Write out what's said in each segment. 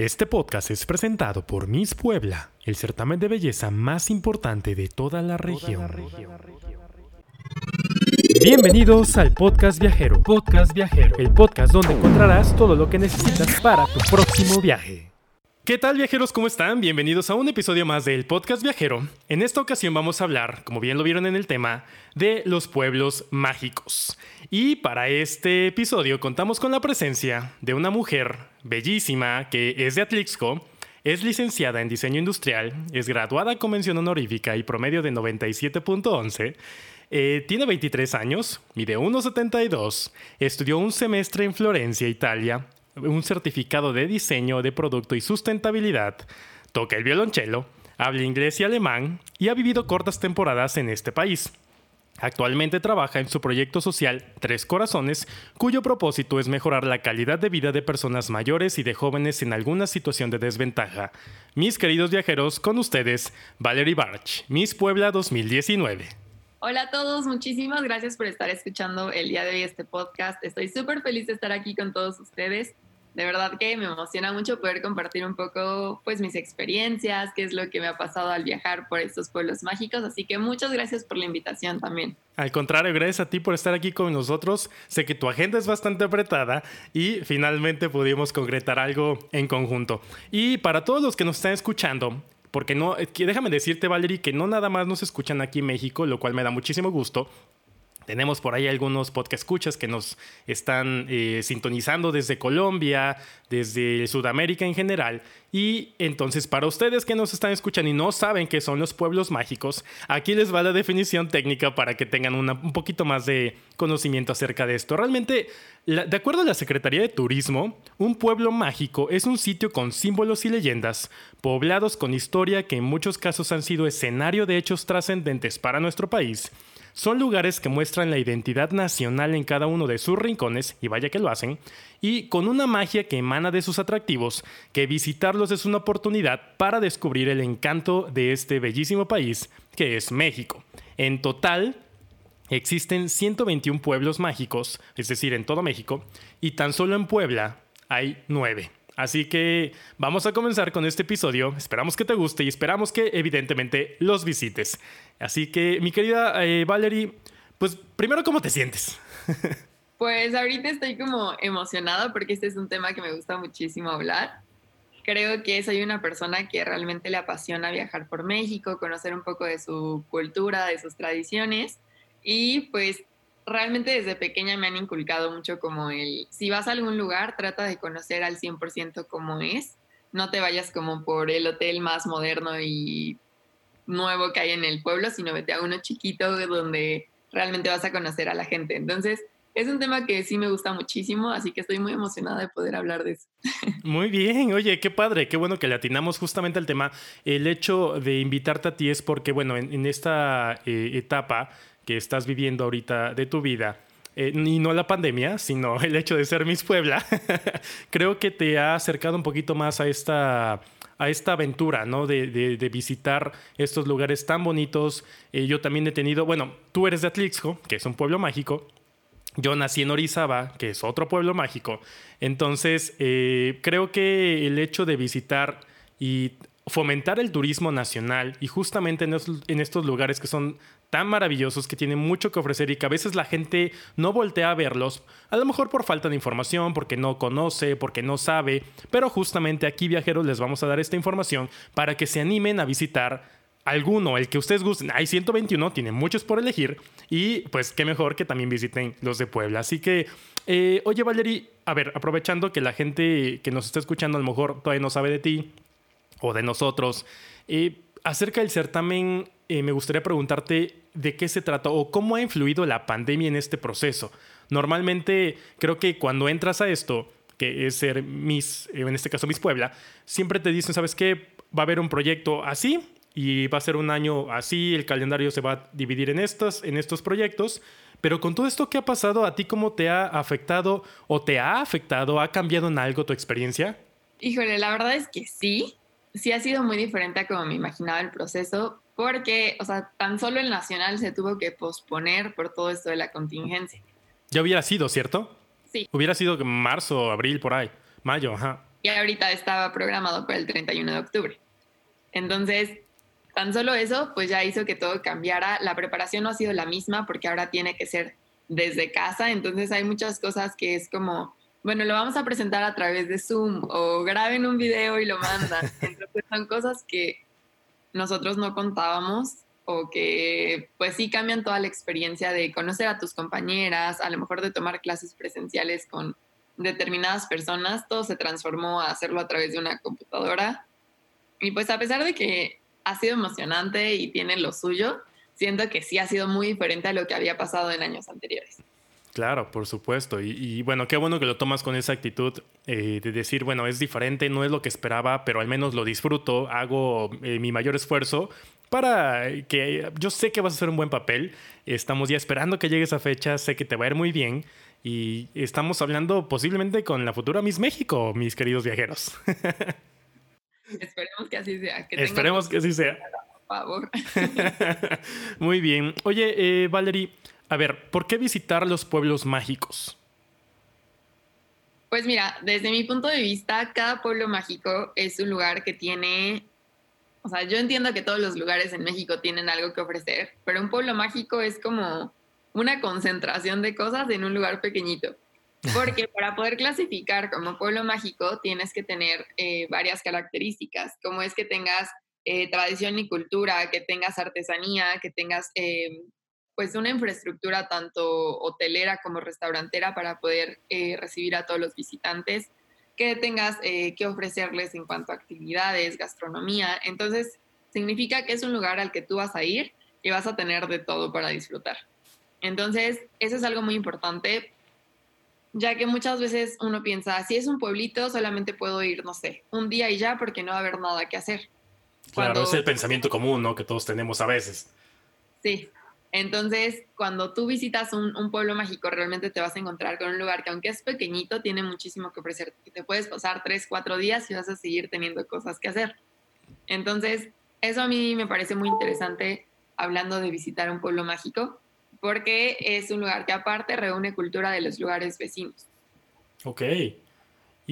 Este podcast es presentado por Miss Puebla, el certamen de belleza más importante de toda la región. Bienvenidos al Podcast Viajero. Podcast Viajero, el podcast donde encontrarás todo lo que necesitas para tu próximo viaje. ¿Qué tal viajeros? ¿Cómo están? Bienvenidos a un episodio más del Podcast Viajero. En esta ocasión vamos a hablar, como bien lo vieron en el tema, de los pueblos mágicos. Y para este episodio contamos con la presencia de una mujer bellísima que es de Atlixco, es licenciada en diseño industrial, es graduada con mención honorífica y promedio de 97.11. Eh, tiene 23 años, mide 1,72, estudió un semestre en Florencia, Italia, un certificado de diseño de producto y sustentabilidad, toca el violonchelo, habla inglés y alemán y ha vivido cortas temporadas en este país. Actualmente trabaja en su proyecto social Tres Corazones, cuyo propósito es mejorar la calidad de vida de personas mayores y de jóvenes en alguna situación de desventaja. Mis queridos viajeros, con ustedes, Valerie Barch, Miss Puebla 2019. Hola a todos, muchísimas gracias por estar escuchando el día de hoy este podcast. Estoy súper feliz de estar aquí con todos ustedes de verdad que me emociona mucho poder compartir un poco pues mis experiencias, qué es lo que me ha pasado al viajar por estos pueblos mágicos, así que muchas gracias por la invitación también. Al contrario, gracias a ti por estar aquí con nosotros. Sé que tu agenda es bastante apretada y finalmente pudimos concretar algo en conjunto. Y para todos los que nos están escuchando, porque no, déjame decirte, Valerie, que no nada más nos escuchan aquí en México, lo cual me da muchísimo gusto, tenemos por ahí algunos podcast que nos están eh, sintonizando desde Colombia, desde Sudamérica en general. Y entonces para ustedes que nos están escuchando y no saben qué son los pueblos mágicos, aquí les va la definición técnica para que tengan un poquito más de conocimiento acerca de esto. Realmente, de acuerdo a la Secretaría de Turismo, un pueblo mágico es un sitio con símbolos y leyendas, poblados con historia que en muchos casos han sido escenario de hechos trascendentes para nuestro país son lugares que muestran la identidad nacional en cada uno de sus rincones, y vaya que lo hacen, y con una magia que emana de sus atractivos, que visitarlos es una oportunidad para descubrir el encanto de este bellísimo país que es México. En total, existen 121 pueblos mágicos, es decir, en todo México, y tan solo en Puebla hay 9. Así que vamos a comenzar con este episodio. Esperamos que te guste y esperamos que evidentemente los visites. Así que, mi querida eh, Valerie, pues primero, ¿cómo te sientes? pues ahorita estoy como emocionada porque este es un tema que me gusta muchísimo hablar. Creo que soy una persona que realmente le apasiona viajar por México, conocer un poco de su cultura, de sus tradiciones y pues realmente desde pequeña me han inculcado mucho como el, si vas a algún lugar, trata de conocer al 100% cómo es, no te vayas como por el hotel más moderno y nuevo que hay en el pueblo, sino vete a uno chiquito donde realmente vas a conocer a la gente. Entonces, es un tema que sí me gusta muchísimo, así que estoy muy emocionada de poder hablar de eso. Muy bien, oye, qué padre, qué bueno que le atinamos justamente al tema. El hecho de invitarte a ti es porque, bueno, en, esta eh, etapa que estás viviendo ahorita de tu vida, eh, y no la pandemia, sino el hecho de ser Miss Puebla, creo que te ha acercado un poquito más a esta, a esta aventura, ¿no? De, de, visitar estos lugares tan bonitos. Eh, yo también he tenido, bueno, tú eres de Atlixco, que es un pueblo mágico. Yo nací en Orizaba, que es otro pueblo mágico. Entonces, eh, creo que el hecho de visitar y fomentar el turismo nacional y justamente en estos, lugares que son tan maravillosos, que tienen mucho que ofrecer y que a veces la gente no voltea a verlos, a lo mejor por falta de información, porque no conoce, porque no sabe, pero justamente aquí viajeros les vamos a dar esta información para que se animen a visitar alguno, el que ustedes gusten. Hay 121, tienen muchos por elegir y pues qué mejor que también visiten los de Puebla. Así que, eh, oye Valerie, a ver, aprovechando que la gente que nos está escuchando a lo mejor todavía no sabe de ti, o de nosotros. Eh, acerca del certamen, eh, me gustaría preguntarte de qué se trata o cómo ha influido la pandemia en este proceso. Normalmente creo que cuando entras a esto, que es ser Miss, eh, en este caso Miss Puebla, siempre te dicen, ¿sabes qué? Va a haber un proyecto así y va a ser un año así, el calendario se va a dividir en, en estos proyectos. Pero con todo esto que ha pasado, ¿a ti cómo te ha afectado o te ha afectado? ¿Ha cambiado en algo tu experiencia? Híjole, la verdad es que sí sí ha sido muy diferente a como me imaginaba el proceso, porque, o sea, tan solo el nacional se tuvo que posponer por todo esto de la contingencia. Ya hubiera sido, ¿cierto? Sí. Hubiera sido marzo, abril, por ahí. Mayo, ajá. y ahorita estaba programado para el 31 de octubre. Entonces, tan solo eso, pues ya hizo que todo cambiara. La preparación no ha sido la misma porque ahora tiene que ser desde casa, entonces hay muchas cosas que es como, bueno, lo vamos a presentar a través de Zoom o graben un video y lo mandan. Entonces son cosas que nosotros no contábamos o que pues sí cambian toda la experiencia de conocer a tus compañeras, a lo mejor de tomar clases presenciales con determinadas personas, todo se transformó a hacerlo a través de una computadora. Y pues a pesar de que ha sido emocionante y tiene lo suyo, siento que sí ha sido muy diferente a lo que había pasado en años anteriores. Claro, por supuesto. Y, bueno, qué bueno que lo tomas con esa actitud eh, de decir, bueno, es diferente, no es lo que esperaba, pero al menos lo disfruto, hago eh, mi mayor esfuerzo para que yo sé que vas a hacer un buen papel. Estamos ya esperando que llegue esa fecha, sé que te va a ir muy bien. Y estamos hablando posiblemente con la futura Miss México, mis queridos viajeros. Esperemos que así sea. Esperemos que así sea. Por favor. Muy bien. Oye, eh, Valerie, a ver, ¿por qué visitar los pueblos mágicos? Pues mira, desde mi punto de vista, cada pueblo mágico es un lugar que tiene, o sea, yo entiendo que todos los lugares en México tienen algo que ofrecer, pero un pueblo mágico es como una concentración de cosas en un lugar pequeñito. Porque para poder clasificar como pueblo mágico tienes que tener eh, varias características, como es que tengas eh, tradición y cultura, que tengas artesanía, que tengas eh, pues una infraestructura tanto hotelera como restaurantera para poder recibir a todos los visitantes, que tengas que ofrecerles en cuanto a actividades, gastronomía. Entonces, significa que es un lugar al que tú vas a ir y vas a tener de todo para disfrutar. Entonces, eso es algo muy importante ya que muchas veces uno piensa, si es un pueblito, solamente puedo ir, no sé, un día y ya porque no va a haber nada que hacer. Claro, es el pensamiento común, ¿no? Que todos tenemos a veces. Sí. Entonces, cuando tú visitas un, pueblo mágico, realmente te vas a encontrar con un lugar que aunque es pequeñito, tiene muchísimo que ofrecer. Te puedes pasar tres, cuatro días y vas a seguir teniendo cosas que hacer. Entonces, eso a mí me parece muy interesante hablando de visitar un pueblo mágico, porque es un lugar que aparte reúne cultura de los lugares vecinos. Ok.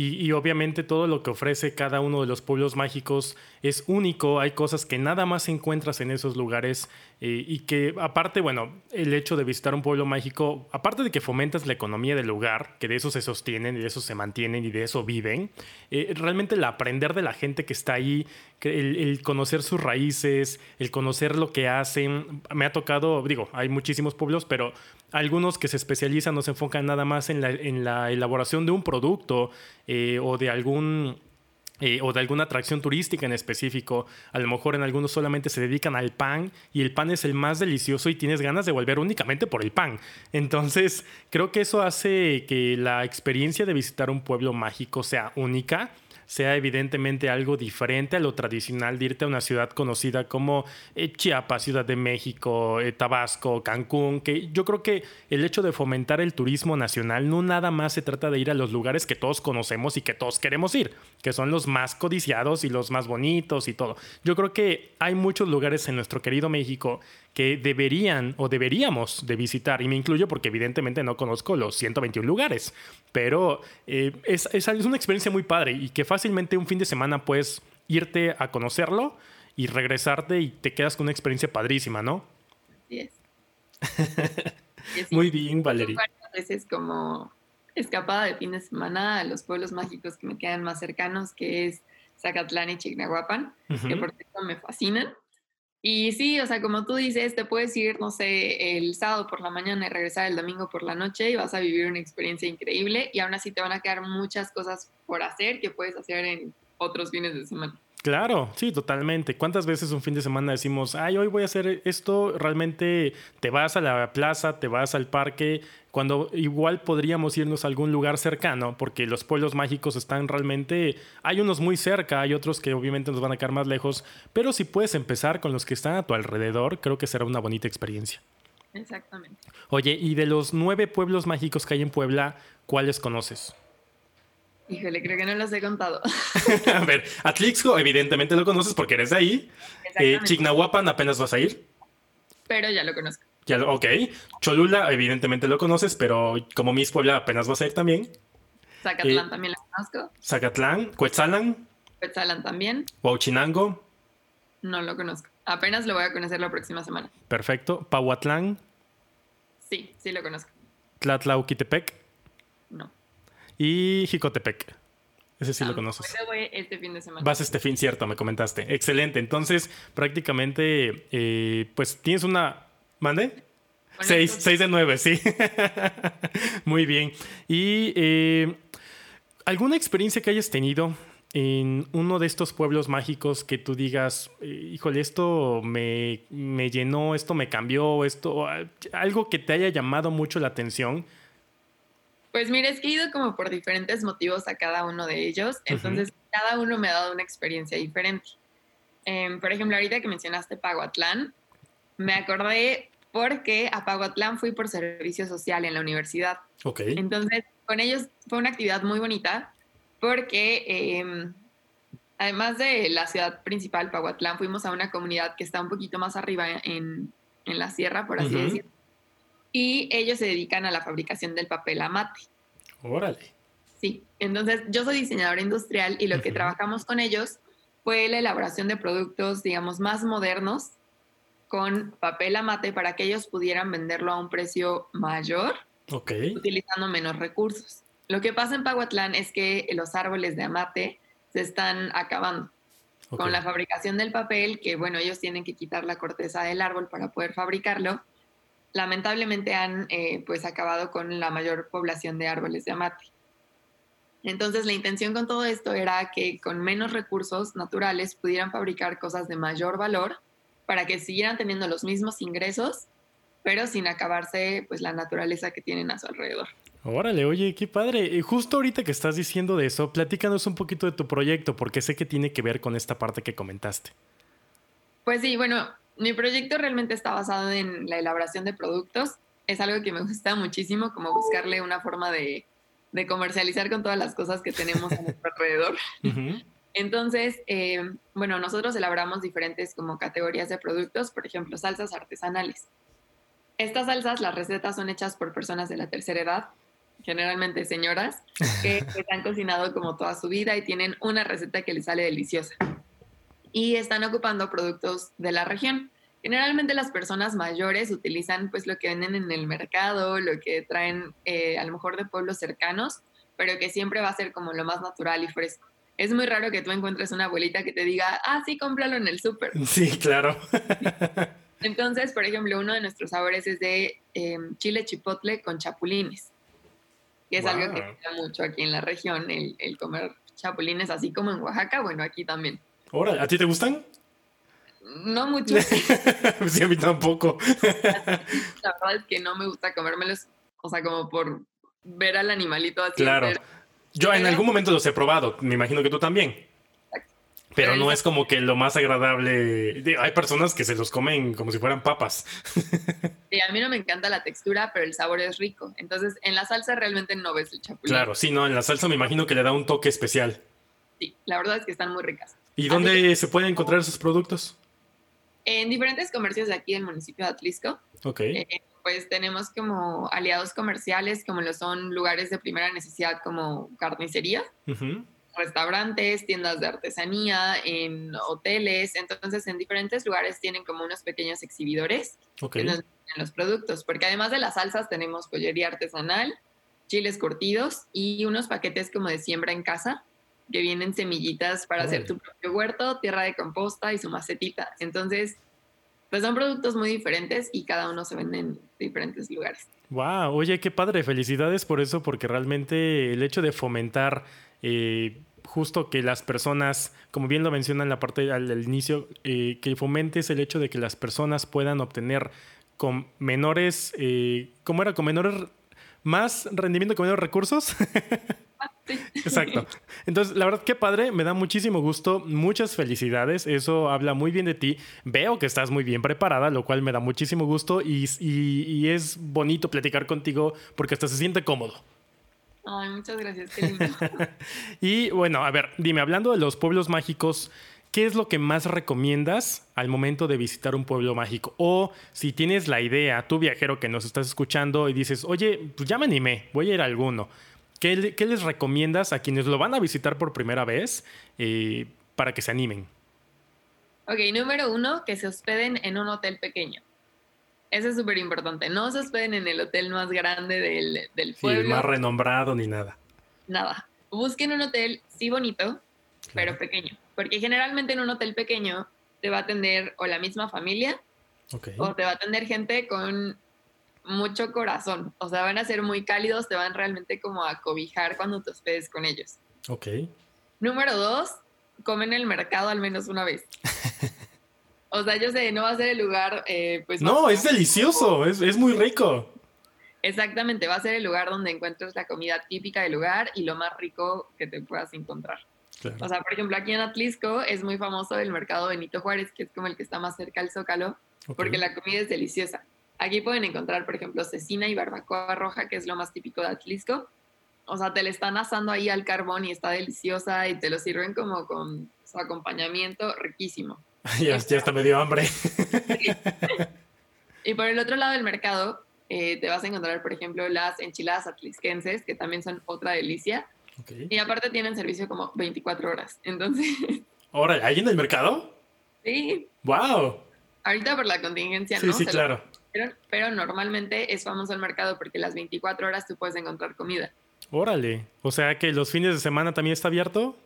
Y, obviamente todo lo que ofrece cada uno de los pueblos mágicos es único, hay cosas que nada más encuentras en esos lugares eh, y que aparte, bueno, el hecho de visitar un pueblo mágico, aparte de que fomentas la economía del lugar, que de eso se sostienen y de eso se mantienen y de eso viven, eh, realmente el aprender de la gente que está ahí, el, conocer sus raíces, el conocer lo que hacen, me ha tocado, digo, hay muchísimos pueblos, pero algunos que se especializan no se enfocan nada más en la, en la elaboración de un producto eh, o de algún eh, o de alguna atracción turística en específico. A lo mejor en algunos solamente se dedican al pan y el pan es el más delicioso y tienes ganas de volver únicamente por el pan. Entonces, creo que eso hace que la experiencia de visitar un pueblo mágico sea única sea evidentemente algo diferente a lo tradicional de irte a una ciudad conocida como eh, Chiapas, Ciudad de México, eh, Tabasco, Cancún, que yo creo que el hecho de fomentar el turismo nacional no nada más se trata de ir a los lugares que todos conocemos y que todos queremos ir, que son los más codiciados y los más bonitos y todo. Yo creo que hay muchos lugares en nuestro querido México que deberían o deberíamos de visitar, y me incluyo porque evidentemente no conozco los 121 lugares, pero eh, es, es, una experiencia muy padre y que fácilmente un fin de semana puedes irte a conocerlo y regresarte y te quedas con una experiencia padrísima, ¿no? Así es. muy bien, Valeria. A veces como escapada de fin de semana a los pueblos mágicos que me quedan más cercanos, que es Zacatlán y Chignahuapan, que por cierto me fascinan. Y sí, o sea, como tú dices, te puedes ir, no sé, el sábado por la mañana y regresar el domingo por la noche y vas a vivir una experiencia increíble y aún así te van a quedar muchas cosas por hacer que puedes hacer en otros fines de semana. Claro, sí, totalmente. ¿Cuántas veces un fin de semana decimos, ay, hoy voy a hacer esto? Realmente te vas a la plaza, te vas al parque, cuando igual podríamos irnos a algún lugar cercano, porque los pueblos mágicos están realmente, hay unos muy cerca, hay otros que obviamente nos van a quedar más lejos, pero si puedes empezar con los que están a tu alrededor, creo que será una bonita experiencia. Exactamente. Oye, y de los nueve pueblos mágicos que hay en Puebla, ¿cuáles conoces? Híjole, creo que no los he contado. a ver, Atlixco, evidentemente lo conoces porque eres de ahí. Eh, Chignahuapan, apenas vas a ir. Pero ya lo conozco. Ya ok. Cholula, evidentemente lo conoces, pero como Miss Puebla apenas vas a ir también. Zacatlán eh, también la conozco. Zacatlán, Cuetzalan. Cuetzalan también. Huachinango. No lo conozco. Apenas lo voy a conocer la próxima semana. Perfecto. Pahuatlán. Sí, sí lo conozco. Tlatlauquitepec. No. Y Jicotepec. Ese sí lo conoces. voy este fin de semana. Vas este fin, cierto, me comentaste. Excelente. Entonces, prácticamente, eh, pues tienes una. ¿Mande? Con Seis, estos- seis de nueve, sí. Muy bien. Y eh, alguna experiencia que hayas tenido en uno de estos pueblos mágicos que tú digas, eh, híjole, esto me, me llenó, esto me cambió, esto, algo que te haya llamado mucho la atención. Pues mira, es que he ido como por diferentes motivos a cada uno de ellos, entonces cada uno me ha dado una experiencia diferente. Em, por ejemplo, ahorita que mencionaste Paguatlán, me acordé porque a Paguatlán fui por servicio social en la universidad. Ok. Entonces, con ellos fue una actividad muy bonita porque em, además de la ciudad principal, Paguatlán, fuimos a una comunidad que está un poquito más arriba en, en la sierra, por así decirlo. Y ellos se dedican a la fabricación del papel amate. Órale. Sí, entonces yo soy diseñadora industrial y lo que trabajamos con ellos fue la elaboración de productos, digamos, más modernos con papel amate para que ellos pudieran venderlo a un precio mayor utilizando menos recursos. Lo que pasa en Paguatlán es que los árboles de amate se están acabando con la fabricación del papel, que bueno, ellos tienen que quitar la corteza del árbol para poder fabricarlo. Lamentablemente han eh, pues acabado con la mayor población de árboles de amate. Entonces la intención con todo esto era que con menos recursos naturales pudieran fabricar cosas de mayor valor para que siguieran teniendo los mismos ingresos, pero sin acabarse pues la naturaleza que tienen a su alrededor. Órale, oye, qué padre. Justo ahorita que estás diciendo de eso, platícanos un poquito de tu proyecto, porque sé que tiene que ver con esta parte que comentaste. Pues sí, bueno, mi proyecto realmente está basado en la elaboración de productos. Es algo que me gusta muchísimo, como buscarle una forma de, de comercializar con todas las cosas que tenemos a nuestro alrededor. Ujú. Entonces, eh, bueno, nosotros elaboramos diferentes como categorías de productos, por ejemplo, salsas artesanales. Estas salsas, las recetas son hechas por personas de la tercera edad, generalmente señoras, que pues, han cocinado como toda su vida y tienen una receta que les sale deliciosa. Y están ocupando productos de la región. Generalmente las personas mayores utilizan pues lo que venden en el mercado, lo que traen eh, a lo mejor de pueblos cercanos, pero que siempre va a ser como lo más natural y fresco. Es muy raro que tú encuentres una abuelita que te diga, ah, sí, cómpralo en el súper. Sí, claro. Entonces, por ejemplo, uno de nuestros sabores es de eh, chile chipotle con chapulines, que es algo que se mucho aquí en la región, el, el comer chapulines, así como en Oaxaca, bueno, aquí también. Órale, ¿a ti te gustan? No mucho, sí, a mí tampoco. la verdad es que no me gusta comérmelos, o sea, como por ver al animalito así. Claro. entero. Yo en algún momento los he probado, me imagino que tú también. Pero no es como que lo más agradable. Hay personas que se los comen como si fueran papas. Sí, a mí no me encanta la textura, pero el sabor es rico. Entonces, en la salsa realmente no ves el chapulín. Claro, sí, no, en la salsa me imagino que le da un toque especial. Sí, la verdad es que están muy ricas. ¿Y Así dónde se pueden encontrar esos productos? En diferentes comercios de aquí del municipio de Atlisco, Ok. eh, pues tenemos como aliados comerciales, como lo son lugares de primera necesidad como carnicería, Ujú. restaurantes, tiendas de artesanía, en hoteles. Entonces, en diferentes lugares tienen como unos pequeños exhibidores Ok. en donde venden los productos, porque además de las salsas tenemos pollería artesanal, chiles curtidos y unos paquetes como de siembra en casa que vienen semillitas para hacer Órale. tu propio huerto, tierra de composta y su macetita. Entonces, pues son productos muy diferentes y cada uno se vende en diferentes lugares. Wow, oye, qué padre, felicidades por eso, porque realmente el hecho de fomentar eh, justo que las personas, como bien lo menciona en la parte al, inicio, eh, que fomentes el hecho de que las personas puedan obtener con menores, eh, ¿cómo era? Con menores, más rendimiento con menores recursos. Exacto. Entonces, la verdad, qué padre, me da muchísimo gusto, muchas felicidades, eso habla muy bien de ti, veo que estás muy bien preparada, lo cual me da muchísimo gusto y, y- y es bonito platicar contigo porque hasta se siente cómodo. Ay, muchas gracias, qué lindo. Y bueno, a ver, dime, hablando de los pueblos mágicos, ¿qué es lo que más recomiendas al momento de visitar un pueblo mágico? O si tienes la idea, tú viajero que nos estás escuchando y dices, oye, pues ya me animé, voy a ir a alguno. ¿Qué, les recomiendas a quienes lo van a visitar por primera vez eh, para que se animen? Ok, número uno, que se hospeden en un hotel pequeño. Eso es súper importante. No se hospeden en el hotel más grande del, del pueblo. Sí, más renombrado ni nada. Nada. Busquen un hotel, sí bonito, pero pequeño. Porque generalmente en un hotel pequeño te va a atender o la misma familia o te va a atender gente con mucho corazón. O sea, van a ser muy cálidos, te van realmente como a cobijar cuando te hospedes con ellos. Ok. Número dos, comen en el mercado al menos una vez. o sea, yo sé, no va a ser el lugar, eh, pues... No, es delicioso, es, es muy rico. Exactamente, va a ser el lugar donde encuentres la comida típica del lugar y lo más rico que te puedas encontrar. O sea, por ejemplo, aquí en Atlisco es muy famoso el mercado Benito Juárez, que es como el que está más cerca al Zócalo, porque la comida es deliciosa. Aquí pueden encontrar, por ejemplo, cecina y barbacoa roja, que es lo más típico de Atlisco. O sea, te le están asando ahí al carbón y está deliciosa y te lo sirven como con su acompañamiento riquísimo. ya, ya está medio hambre. y por el otro lado del mercado eh, te vas a encontrar, por ejemplo, las enchiladas atlisquenses, que también son otra delicia. Y aparte tienen servicio como 24 horas. Entonces. ¿Ahora hay en el mercado? Sí. ¡Wow! Ahorita por la contingencia, sí, ¿no? Sí, claro. Pero, normalmente es famoso el mercado porque las 24 horas tú puedes encontrar comida. Órale. O sea que los fines de semana también está abierto.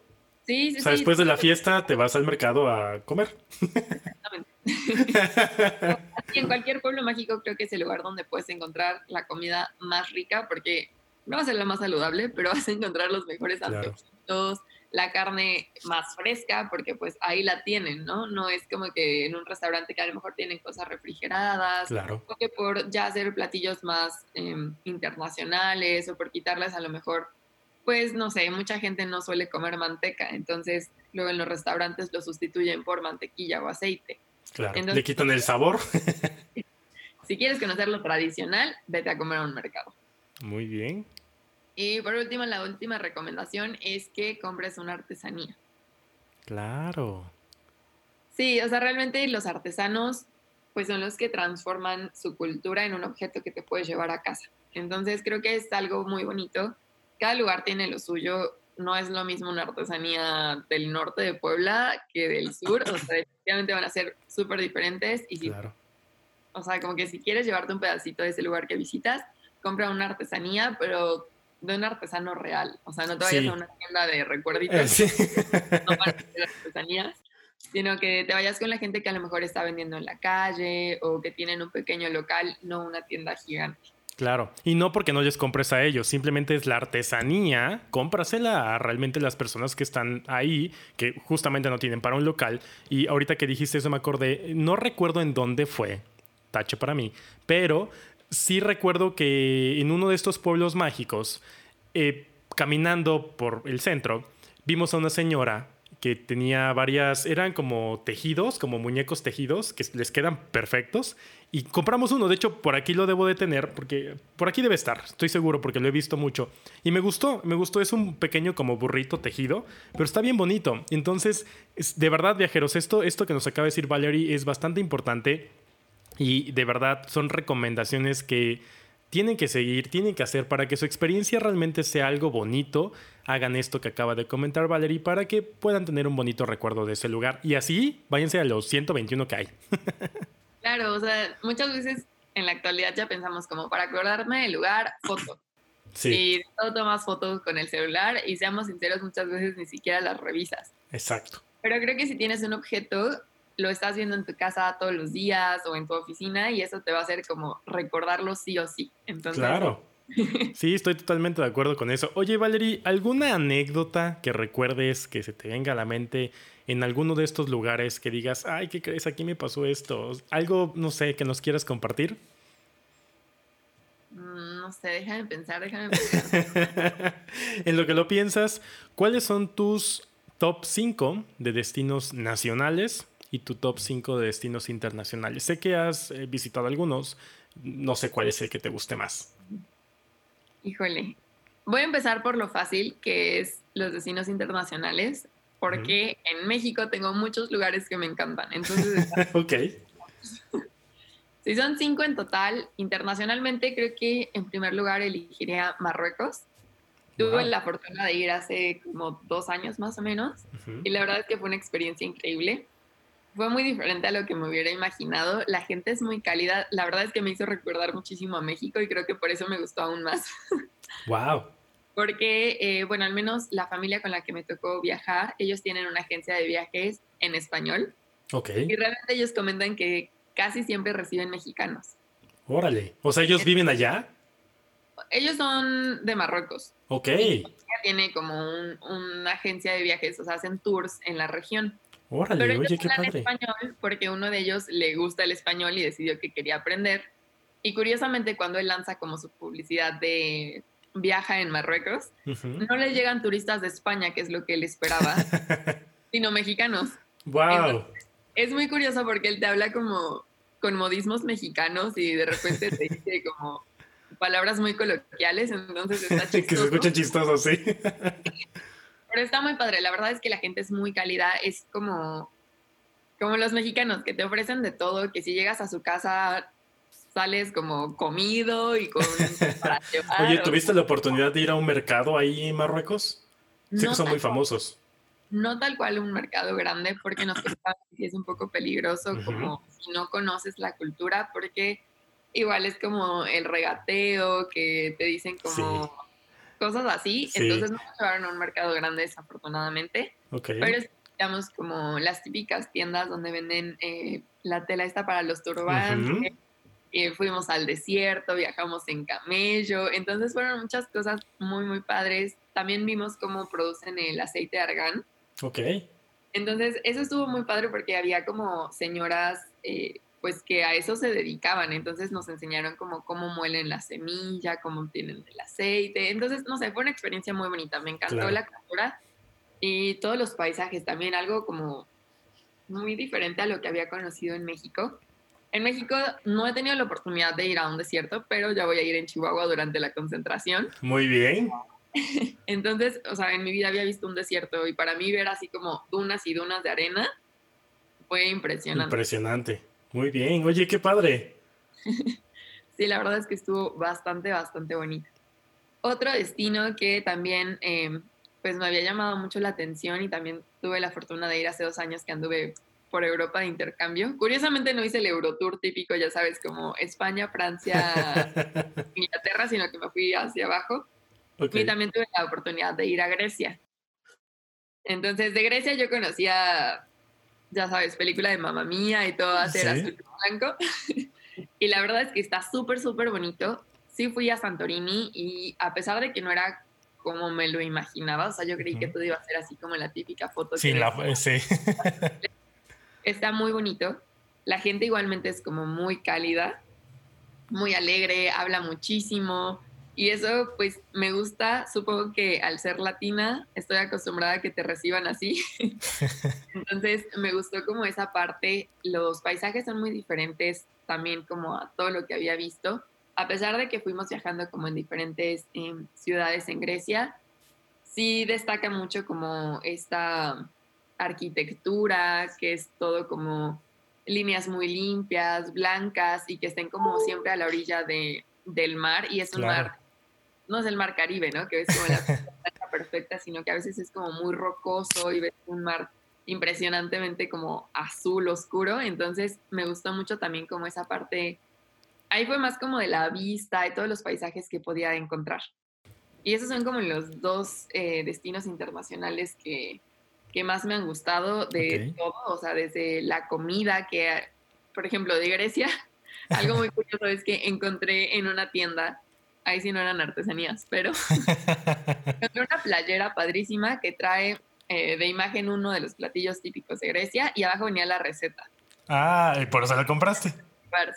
Sí, sí, O sea, después de la fiesta te vas al mercado a comer. Exactamente. en cualquier pueblo mágico creo que es el lugar donde puedes encontrar la comida más rica porque no va a ser la más saludable, pero vas a encontrar los mejores antioxidantes, la carne más fresca, porque pues ahí la tienen, ¿no? No es como que en un restaurante que a lo mejor tienen cosas refrigeradas, claro. o que por ya hacer platillos más em, internacionales o por quitarles a lo mejor, pues no sé, mucha gente no suele comer manteca, entonces luego en los restaurantes lo sustituyen por mantequilla o aceite. Claro, le quitan el sabor. si quieres conocer lo tradicional, vete a comer a un mercado. Muy bien. Y por último, la última recomendación es que compres una artesanía. Claro. Sí, o sea, realmente los artesanos pues son los que transforman su cultura en un objeto que te puedes llevar a casa. Entonces creo que es algo muy bonito. Cada lugar tiene lo suyo. No es lo mismo una artesanía del norte de Puebla que del sur. O sea, definitivamente van a ser súper diferentes. Y claro. O sea, como que si quieres llevarte un pedacito de ese lugar que visitas, compra una artesanía, pero de un artesano real. O sea, no te vayas a una tienda de recuerditos, eh, no para artesanías, sino que te vayas con la gente que a lo mejor está vendiendo en la calle o que tienen un pequeño local, no una tienda gigante. Claro, y no porque no les compres a ellos, simplemente es la artesanía, cómprasela a realmente las personas que están ahí, que justamente no tienen para un local. Y ahorita que dijiste eso me acordé, no recuerdo en dónde fue, tache para mí, pero sí recuerdo que en uno de estos pueblos mágicos, eh, caminando por el centro, vimos a una señora que tenía varias, eran como tejidos, como muñecos tejidos, que les quedan perfectos. Y compramos uno, de hecho por aquí lo debo de tener, porque por aquí debe estar, estoy seguro, porque lo he visto mucho. Y me gustó, me gustó, es un pequeño como burrito tejido, pero está bien bonito. Entonces, de verdad, viajeros, esto, esto que nos acaba de decir Valerie es bastante importante y de verdad son recomendaciones que tienen que seguir, tienen que hacer para que su experiencia realmente sea algo bonito. Hagan esto que acaba de comentar Valerie para que puedan tener un bonito recuerdo de ese lugar. Y así váyanse a los 121 que hay. claro, o sea, muchas veces en la actualidad ya pensamos como para acordarme del lugar, foto. Sí. Y todo tomas fotos con el celular y seamos sinceros, muchas veces ni siquiera las revisas. Exacto. Pero creo que si tienes un objeto, lo estás viendo en tu casa todos los días o en tu oficina y eso te va a hacer como recordarlo sí o sí. Entonces, claro. Sí, estoy totalmente de acuerdo con eso. Oye, Valerie, ¿alguna anécdota que recuerdes que se te venga a la mente en alguno de estos lugares que digas, ay, ¿qué crees? Aquí me pasó esto. Algo, no sé, que nos quieras compartir. Mm, no sé, déjame pensar, déjame pensar. en lo que lo piensas, ¿cuáles son tus top 5 de destinos nacionales y tu top 5 de destinos internacionales. Sé que has eh, visitado algunos, no sé cuál es el que te guste más. Híjole, voy a empezar por lo fácil, que es los destinos internacionales, porque en México tengo muchos lugares que me encantan. Entonces, ok. Si son cinco en total, internacionalmente creo que en primer lugar elegiría Marruecos. Tuve la fortuna de ir hace como dos años más o menos y la verdad es que fue una experiencia increíble. Fue muy diferente a lo que me hubiera imaginado. La gente es muy cálida. La verdad es que me hizo recordar muchísimo a México y creo que por eso me gustó aún más. Wow. Porque, eh, bueno, al menos la familia con la que me tocó viajar, ellos tienen una agencia de viajes en español. Ok. Y realmente ellos comentan que casi siempre reciben mexicanos. Órale. O sea, ¿ellos viven allá? Ellos son de Marruecos. Ok. tiene como una agencia de viajes, o sea, hacen tours en la región. Órale, Pero ellos oye, qué padre. español porque uno de ellos le gusta el español y decidió que quería aprender. Y curiosamente, cuando él lanza como su publicidad de viaja en Marruecos, Ujú. no le llegan turistas de España, que es lo que él esperaba, sino mexicanos. Wow. Es muy curioso porque él te habla como con modismos mexicanos y de repente te dice como palabras muy coloquiales, entonces está que se chistoso. escucha chistoso, sí. Pero está muy padre, la verdad es que la gente es muy cálida, es como, como los mexicanos que te ofrecen de todo, que si llegas a su casa sales como comido y con para llevar, Oye, o- ¿tuviste la oportunidad de ir a un mercado ahí en Marruecos? Sé no que son muy famosos. no tal cual un mercado grande porque nos pensamos que es un poco peligroso como si no conoces la cultura porque igual es como el regateo que te dicen como cosas así Sí. entonces no nos llevaron a un mercado grande desafortunadamente pero digamos como las típicas tiendas donde venden eh, la tela esta para los turbantes eh, fuimos al desierto, viajamos en camello, entonces fueron muchas cosas muy, muy padres. También vimos cómo producen el aceite de argán. Ok. Entonces, eso estuvo muy padre porque había como señoras, eh, pues que a eso se dedicaban. Entonces nos enseñaron como cómo muelen la semilla, cómo obtienen el aceite. Entonces, no sé, fue una experiencia muy bonita. Me encantó Claro. la cultura y todos los paisajes también, algo como muy diferente a lo que había conocido en México. En México no he tenido la oportunidad de ir a un desierto, pero ya voy a ir en Chihuahua durante la concentración. Muy bien. Entonces, o sea, en mi vida había visto un desierto y para mí ver así como dunas y dunas de arena fue impresionante. Impresionante. Muy bien. Oye, qué padre. Sí, la verdad es que estuvo bastante, bastante bonito. Otro destino que también eh, pues me había llamado mucho la atención y también tuve la fortuna de ir hace dos años que anduve por Europa de intercambio. Curiosamente no hice el Eurotour típico, ya sabes, como España, Francia, Inglaterra, sino que me fui hacia abajo. Ok. Y también tuve la oportunidad de ir a Grecia. Entonces, de Grecia yo conocía, ya sabes, película de Mamma Mía y todo hacer Sí. azul y blanco. y la verdad es que está súper, súper bonito. Sí fui a Santorini y a pesar de que no era como me lo imaginaba, o sea, yo creí que Ujú. todo iba a ser así como la típica foto. Sí, que la, sí. Está muy bonito. La gente igualmente es como muy cálida, muy alegre, habla muchísimo. Y eso pues me gusta, supongo que al ser latina estoy acostumbrada a que te reciban así. Entonces me gustó como esa parte, los paisajes son muy diferentes también como a todo lo que había visto. A pesar de que fuimos viajando como en diferentes em, ciudades en Grecia, sí destaca mucho como esta arquitectura, que es todo como líneas muy limpias, blancas y que estén como siempre a la orilla de, del mar y es un Claro. mar, no es el mar Caribe, ¿no? Que ves como la playa perfecta, sino que a veces es como muy rocoso y ves un mar impresionantemente como azul oscuro, entonces me gustó mucho también como esa parte, ahí fue más como de la vista y todos los paisajes que podía encontrar. Y esos son como los dos eh, destinos internacionales que, que más me han gustado de Ok. todo, o sea, desde la comida, que, por ejemplo, de Grecia, algo muy curioso es que encontré en una tienda, ahí sí no eran artesanías, pero encontré una playera padrísima que trae eh, de imagen uno de los platillos típicos de Grecia y abajo venía la receta. Ah, ¿y por eso la compraste.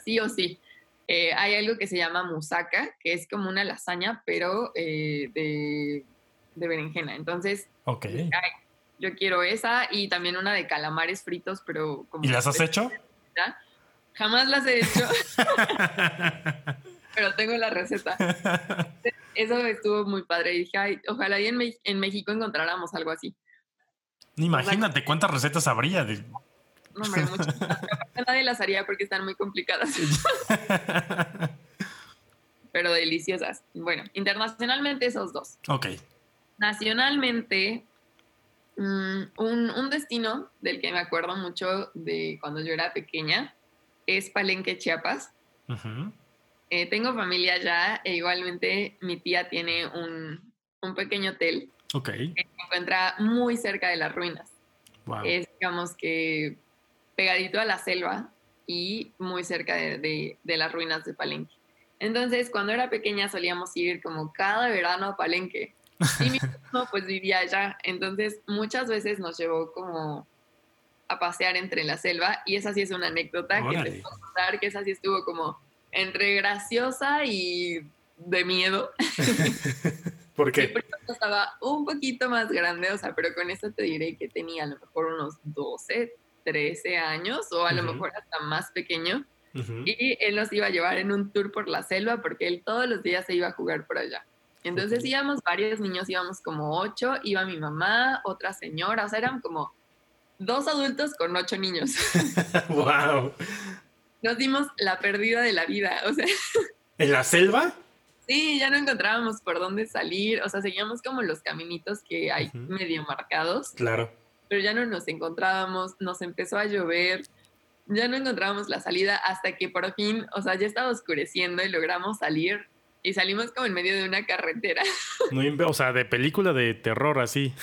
Sí o sí. Eh, hay algo que se llama musaca, que es como una lasaña, pero eh, de, de berenjena. Entonces, Ok. ay, yo quiero esa y también una de calamares fritos, pero como... ¿Y las has hecho? Jamás las he hecho, pero tengo la receta. Eso estuvo muy padre. Y dije, ay, ojalá y en, Me- en México encontráramos algo así. Imagínate cuántas recetas habría. de- No, hombre, muchas. Nadie las haría porque están muy complicadas. pero deliciosas. Bueno, internacionalmente esos dos. Ok. Nacionalmente, mm, un, un destino del que me acuerdo mucho de cuando yo era pequeña es Palenque, Chiapas. Eh, tengo familia allá e igualmente mi tía tiene un, un pequeño hotel Ok. que se encuentra muy cerca de las ruinas. Wow. Es, digamos que, pegadito a la selva y muy cerca de, de- de las ruinas de Palenque. Entonces, cuando era pequeña solíamos ir como cada verano a Palenque. Y mi hermano pues vivía allá. Entonces, muchas veces nos llevó como a pasear entre la selva y esa sí es una anécdota que te puedo contar, que esa sí estuvo como entre graciosa y de miedo. ¿Por qué? estaba un poquito más grande, o sea, pero con eso te diré que tenía a lo mejor unos 12, 13 años o a lo mejor hasta más pequeño. Y él nos iba a llevar en un tour por la selva porque él todos los días se iba a jugar por allá. Entonces íbamos varios niños, íbamos como ocho, iba mi mamá, otra señora, o sea, eran como dos adultos con ocho niños. wow. Nos dimos la perdida de la vida, o sea, ¿En la selva? sí, ya no encontrábamos por dónde salir, o sea, seguíamos como los caminitos que hay medio marcados, Claro. pero ya no nos encontrábamos, nos empezó a llover, ya no encontrábamos la salida hasta que por fin, o sea, ya estaba oscureciendo y logramos salir y salimos como en medio de una carretera No o sea, de película de terror así.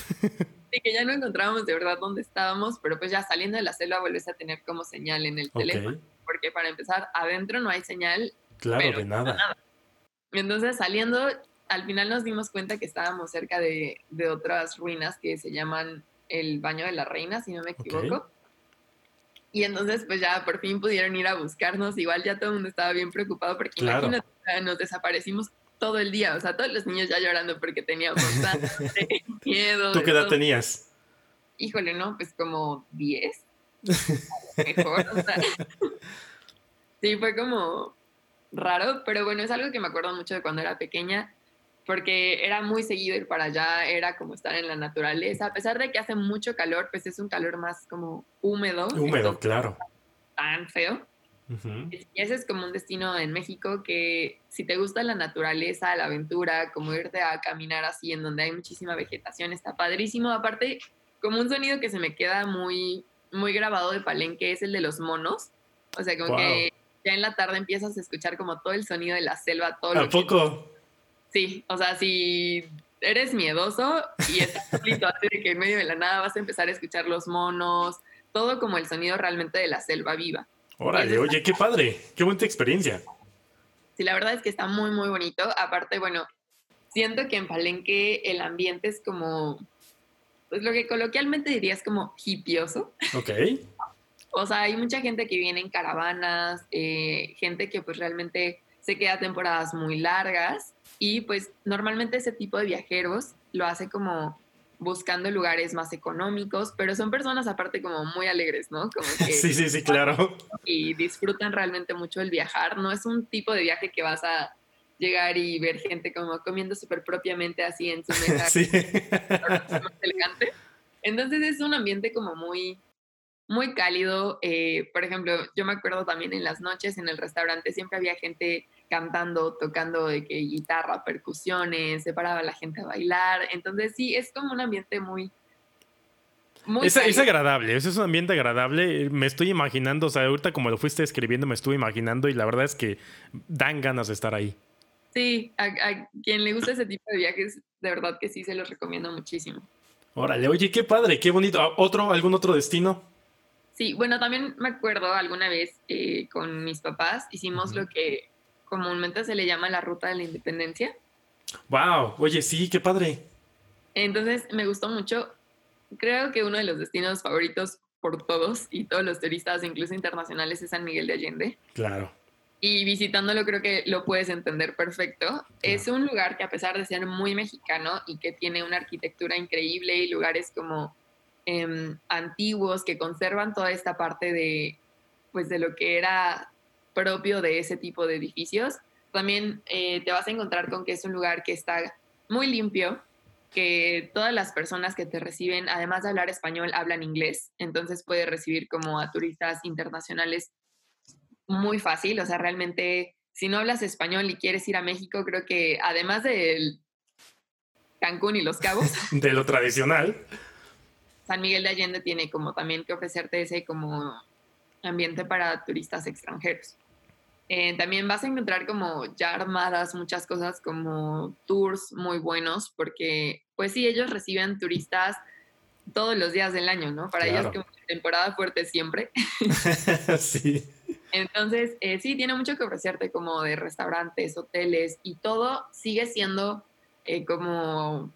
y que ya no encontrábamos de verdad dónde estábamos, pero pues ya saliendo de la selva vuelves a tener como señal en el Ok. teléfono, porque para empezar, adentro no hay señal Claro, Pero de nada. Entonces, saliendo, al final nos dimos cuenta que estábamos cerca de, de otras ruinas que se llaman el Baño de la Reina, si no me equivoco. Y entonces, pues ya por fin pudieron ir a buscarnos. Igual ya todo el mundo estaba bien preocupado porque Claro. imagínate, nos desaparecimos todo el día. O sea, todos los niños ya llorando porque teníamos tanto miedo. ¿Tú qué edad todo. tenías? Híjole, ¿no? Pues como 10. Mejor, o sea. Sí, fue como raro, pero bueno, es algo que me acuerdo mucho de cuando era pequeña, porque era muy seguido ir para allá, era como estar en la naturaleza, a pesar de que hace mucho calor, pues es un calor más como húmedo. Húmedo, claro. Tan feo. Y ese es como un destino en México que si te gusta la naturaleza, la aventura, como irte a caminar así en donde hay muchísima vegetación, está padrísimo. Aparte, como un sonido que se me queda muy, muy grabado de Palenque es el de los monos. O sea, como Wow. que ya en la tarde empiezas a escuchar como todo el sonido de la selva, todo lo ¿A que- poco? Sí, o sea, si eres miedoso y estás solito así de que en medio de la nada vas a empezar a escuchar los monos, todo como el sonido realmente de la selva viva. Órale, oye, qué padre. Qué buena experiencia. Sí, la verdad es que está muy, muy bonito. Aparte, bueno, siento que en Palenque el ambiente es como, pues lo que coloquialmente dirías como hipioso. Ok. O sea, hay mucha gente que viene en caravanas, eh, gente que pues realmente se queda temporadas muy largas y pues normalmente ese tipo de viajeros lo hace como buscando lugares más económicos, pero son personas aparte como muy alegres, ¿no? Como que Sí, sí, sí, claro. y disfrutan realmente mucho el viajar. No es un tipo de viaje que vas a llegar y ver gente como comiendo súper propiamente así en su mesa, Sí. más elegante. Entonces es un ambiente como muy, muy cálido. Eh, por ejemplo, yo me acuerdo también en las noches en el restaurante siempre había gente cantando, tocando de que guitarra, percusiones, se paraba la gente a bailar. Entonces sí, es como un ambiente muy... muy Es, agradable, es un ambiente agradable. Me estoy imaginando, o sea, ahorita como lo fuiste escribiendo, me estuve imaginando y la verdad es que dan ganas de estar ahí. Sí, a, a quien le gusta ese tipo de viajes, de verdad que sí se los recomiendo muchísimo. Órale, oye, qué padre, qué bonito. Ah, ¿Otro, algún otro destino? Sí, bueno, también me acuerdo alguna vez eh, con mis papás hicimos lo que comúnmente se le llama la ruta de la independencia. Wow, oye, sí, qué padre. Entonces me gustó mucho. Creo que uno de los destinos favoritos por todos y todos los turistas, incluso internacionales, es San Miguel de Allende. Claro. Y visitándolo creo que lo puedes entender perfecto. Es un lugar que a pesar de ser muy mexicano y que tiene una arquitectura increíble y lugares como em, antiguos que conservan toda esta parte de, pues, de lo que era propio de ese tipo de edificios, también eh, te vas a encontrar con que es un lugar que está muy limpio, que todas las personas que te reciben, además de hablar español, hablan inglés, entonces puedes recibir como a turistas internacionales muy fácil, o sea, realmente si no hablas español y quieres ir a México, creo que además del Cancún y Los Cabos. de lo tradicional. San Miguel de Allende tiene como también que ofrecerte ese como ambiente para turistas extranjeros. Eh, también vas a encontrar como ya armadas muchas cosas como tours muy buenos porque pues sí, ellos reciben turistas todos los días del año, ¿no? Para ellos como temporada fuerte siempre. sí. Entonces, eh, sí, tiene mucho que ofrecerte como de restaurantes, hoteles y todo sigue siendo eh, como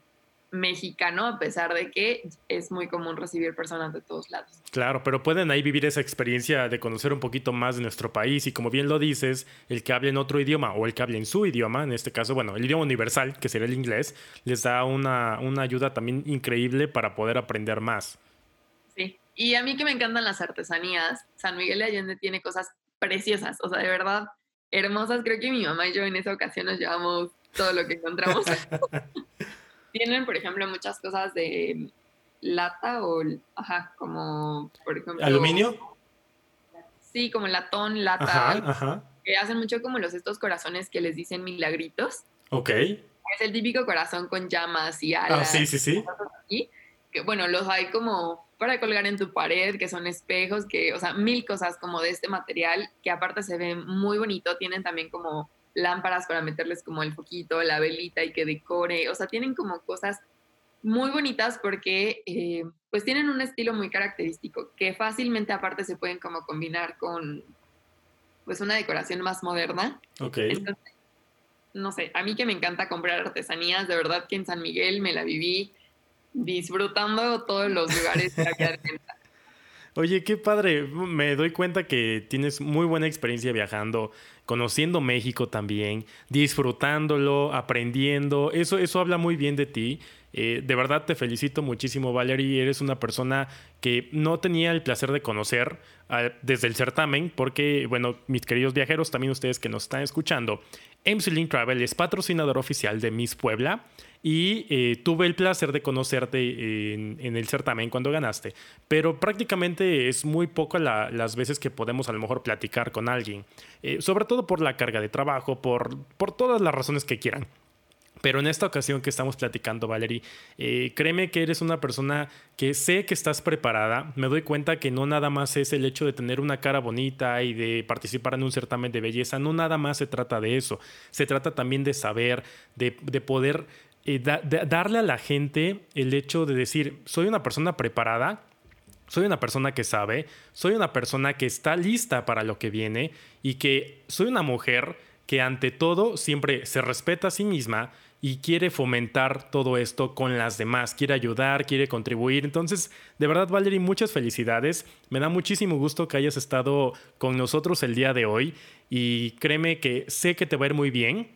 mexicano, a pesar de que es muy común recibir personas de todos lados. Claro, pero pueden ahí vivir esa experiencia de conocer un poquito más de nuestro país y como bien lo dices, el que hable en otro idioma o el que hable en su idioma, en este caso, bueno, el idioma universal, que sería el inglés, les da una, una ayuda también increíble para poder aprender más. Sí, y a mí que me encantan las artesanías, San Miguel de Allende tiene cosas preciosas, o sea, de verdad, hermosas. Creo que mi mamá y yo en esa ocasión nos llevamos todo lo que encontramos. Tienen, por ejemplo, muchas cosas de lata o, ajá, como, por ejemplo... ¿Aluminio? Sí, como latón, lata. Que hacen mucho como los estos corazones que les dicen milagritos. Ok. Es el típico corazón con llamas y alas. Ah, sí, sí, sí. que bueno, los hay como para colgar en tu pared, que son espejos, que, o sea, mil cosas como de este material, que aparte se ven muy bonito, tienen también como lámparas para meterles como el foquito, la velita y que decore, o sea, tienen como cosas muy bonitas porque eh, pues tienen un estilo muy característico que fácilmente aparte se pueden como combinar con pues una decoración más moderna. Ok. Entonces, no sé, a mí que me encanta comprar artesanías, de verdad que en San Miguel me la viví disfrutando todos los lugares que había Oye, qué padre. Me doy cuenta que tienes muy buena experiencia viajando, conociendo México también, disfrutándolo, aprendiendo. Eso, eso habla muy bien de ti. Eh, de verdad te felicito muchísimo, Valerie. Eres una persona que no tenía el placer de conocer ah, desde el certamen, porque, bueno, mis queridos viajeros, también ustedes que nos están escuchando, MC Link Travel es patrocinador oficial de Miss Puebla y eh, tuve el placer de conocerte en, el certamen cuando ganaste, pero prácticamente es muy poco las veces que podemos a lo mejor platicar con alguien, eh, sobre todo por la carga de trabajo, por, por todas las razones que quieran. Pero en esta ocasión que estamos platicando, Valerie, eh, créeme que eres una persona que sé que estás preparada. Me doy cuenta que no nada más es el hecho de tener una cara bonita y de participar en un certamen de belleza. No nada más se trata de eso. Se trata también de saber, de, poder eh, darle a la gente el hecho de decir, soy una persona preparada, soy una persona que sabe, soy una persona que está lista para lo que viene y que soy una mujer que ante todo siempre se respeta a sí misma y quiere fomentar todo esto con las demás, quiere ayudar, quiere contribuir. Entonces, de verdad, Valerie, muchas felicidades. Me da muchísimo gusto que hayas estado con nosotros el día de hoy y créeme que sé que te va a ir muy bien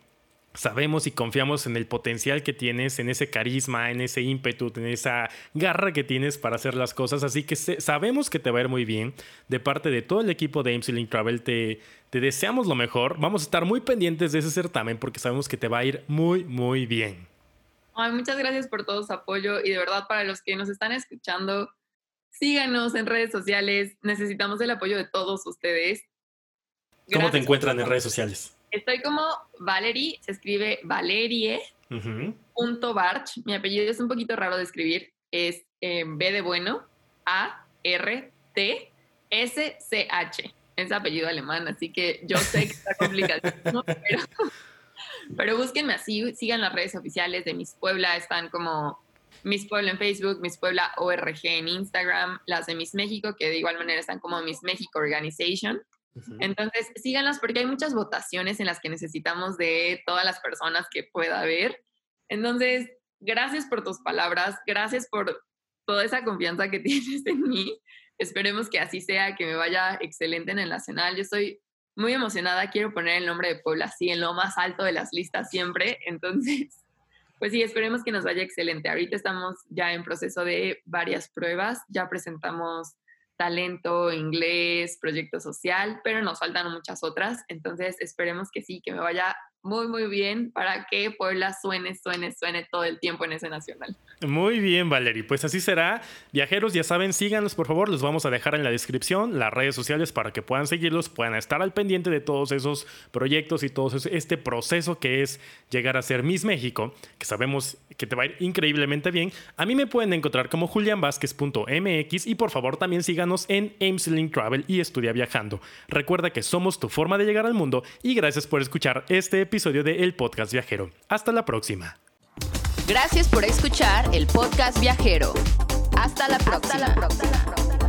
sabemos y confiamos en el potencial que tienes, en ese carisma, en ese ímpetu, en esa garra que tienes para hacer las cosas. Así que sabemos que te va a ir muy bien. De parte de todo el equipo de Link Travel te, te deseamos lo mejor. Vamos a estar muy pendientes de ese certamen porque sabemos que te va a ir muy, muy bien. muchas gracias por todo su apoyo y de verdad para los que nos están escuchando, síganos en redes sociales. Necesitamos el apoyo de todos ustedes. ¿Cómo te encuentran en redes sociales? Estoy como Valerie, se escribe Valerie. Punto Barch. Mi apellido es un poquito raro de escribir. Es eh, B de bueno, A, R, T, S, C, H. Es apellido alemán, así que yo sé que está complicado, pero, pero búsquenme así, sigan las redes oficiales de Miss Puebla, están como Miss Puebla en Facebook, Miss Puebla ORG en Instagram, las de Miss México, que de igual manera están como Miss México Organization. Entonces, síganlas porque hay muchas votaciones en las que necesitamos de todas las personas que pueda haber. Entonces, gracias por tus palabras, gracias por toda esa confianza que tienes en mí. Esperemos que así sea, que me vaya excelente en el Nacional. Yo estoy muy emocionada, quiero poner el nombre de Puebla así en lo más alto de las listas siempre. Entonces, pues sí, esperemos que nos vaya excelente. Ahorita estamos ya en proceso de varias pruebas, ya presentamos talento, inglés, proyecto social, pero nos faltan muchas otras. Entonces esperemos que sí, que me vaya muy, muy bien para que Puebla suene, suene, suene todo el tiempo en ese nacional. Muy bien, Valerie. Pues así será. Viajeros, ya saben, síganos por favor. Los vamos a dejar en la descripción las redes sociales para que puedan seguirlos, puedan estar al pendiente de todos esos proyectos y todo este proceso que es llegar a ser Miss México, que sabemos que te va a ir increíblemente bien. A mí me pueden encontrar como julianvázquez.mx y por favor también síganos en Aimsling Travel y Estudia Viajando. Recuerda que somos tu forma de llegar al mundo y gracias por escuchar este episodio de El Podcast Viajero. Hasta la próxima. Gracias por escuchar el Podcast Viajero. Hasta la próxima. Hasta la próxima.